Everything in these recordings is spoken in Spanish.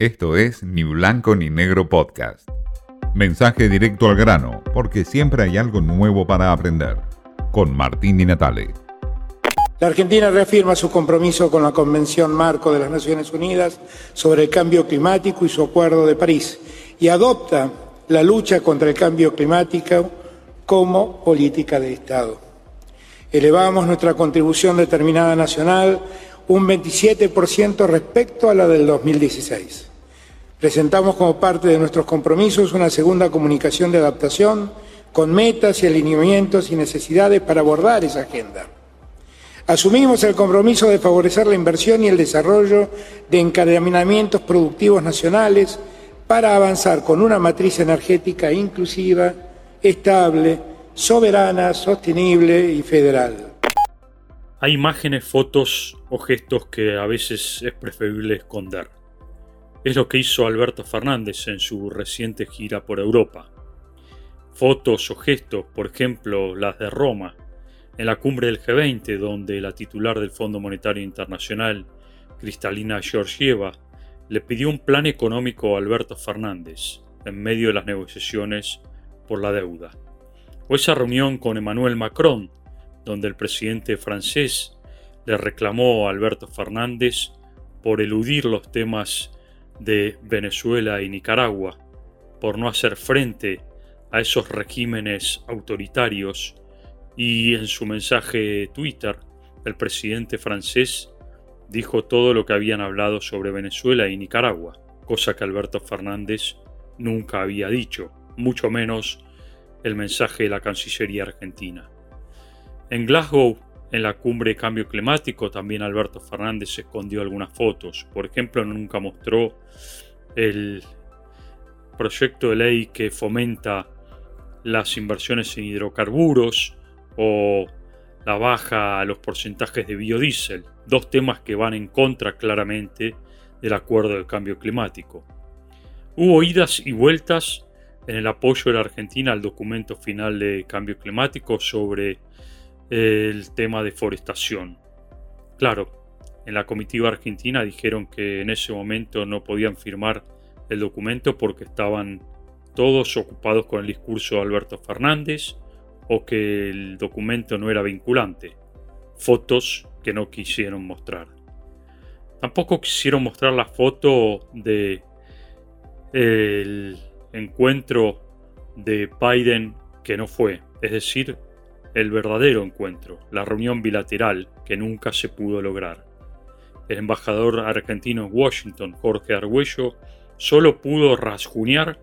Esto es Ni Blanco ni Negro Podcast. Mensaje directo al grano, porque siempre hay algo nuevo para aprender. Con Martín y Natale. La Argentina reafirma su compromiso con la Convención Marco de las Naciones Unidas sobre el Cambio Climático y su Acuerdo de París y adopta la lucha contra el cambio climático como política de Estado. Elevamos nuestra contribución determinada nacional un 27% respecto a la del 2016. Presentamos como parte de nuestros compromisos una segunda comunicación de adaptación con metas y alineamientos y necesidades para abordar esa agenda. Asumimos el compromiso de favorecer la inversión y el desarrollo de encadenamientos productivos nacionales para avanzar con una matriz energética inclusiva, estable, soberana, sostenible y federal. Hay imágenes, fotos o gestos que a veces es preferible esconder. Es lo que hizo Alberto Fernández en su reciente gira por Europa. Fotos o gestos, por ejemplo, las de Roma, en la cumbre del G20, donde la titular del Fondo Monetario Internacional, Cristalina Georgieva, le pidió un plan económico a Alberto Fernández en medio de las negociaciones por la deuda. O esa reunión con Emmanuel Macron, donde el presidente francés le reclamó a Alberto Fernández por eludir los temas de Venezuela y Nicaragua, por no hacer frente a esos regímenes autoritarios y en su mensaje Twitter el presidente francés dijo todo lo que habían hablado sobre Venezuela y Nicaragua, cosa que Alberto Fernández nunca había dicho, mucho menos el mensaje de la Cancillería argentina. En Glasgow, en la cumbre de cambio climático, también Alberto Fernández escondió algunas fotos. Por ejemplo, nunca mostró el proyecto de ley que fomenta las inversiones en hidrocarburos o la baja a los porcentajes de biodiesel, dos temas que van en contra claramente del acuerdo de cambio climático. Hubo idas y vueltas en el apoyo de la Argentina al documento final de cambio climático sobre el tema de deforestación. Claro, en la comitiva argentina dijeron que en ese momento no podían firmar el documento porque estaban todos ocupados con el discurso de Alberto Fernández o que el documento no era vinculante. Fotos que no quisieron mostrar. Tampoco quisieron mostrar la foto de el encuentro de Biden que no fue, es decir, el verdadero encuentro, la reunión bilateral que nunca se pudo lograr. El embajador argentino en Washington, Jorge Argüello, solo pudo rasguñar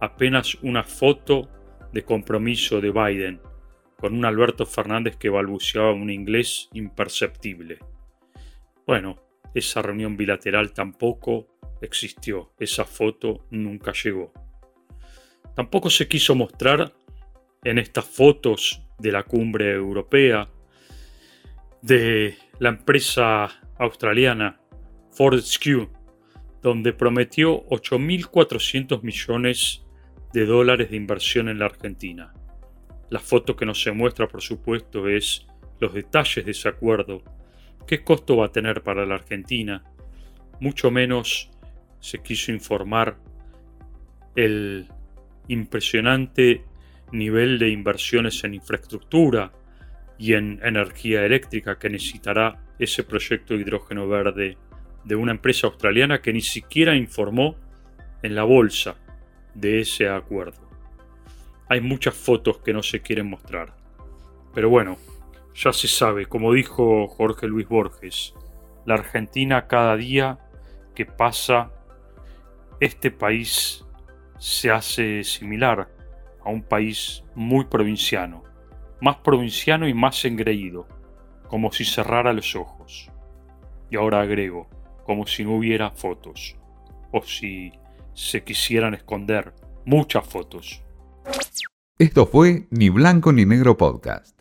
apenas una foto de compromiso de Biden con un Alberto Fernández que balbuceaba un inglés imperceptible. Bueno, esa reunión bilateral tampoco existió, esa foto nunca llegó. Tampoco se quiso mostrar en estas fotos de la cumbre europea, de la empresa australiana Fortescue, donde prometió 8.400 millones de dólares de inversión en la Argentina. La foto que nos se muestra, por supuesto, es los detalles de ese acuerdo, qué costo va a tener para la Argentina, mucho menos se quiso informar el impresionante nivel de inversiones en infraestructura y en energía eléctrica que necesitará ese proyecto de hidrógeno verde de una empresa australiana que ni siquiera informó en la bolsa de ese acuerdo. Hay muchas fotos que no se quieren mostrar. Pero bueno, ya se sabe, como dijo Jorge Luis Borges, la Argentina cada día que pasa, este país se hace similar un país muy provinciano, más provinciano y más engreído, como si cerrara los ojos. Y ahora agrego, como si no hubiera fotos, o si se quisieran esconder muchas fotos. Esto fue Ni Blanco ni Negro Podcast.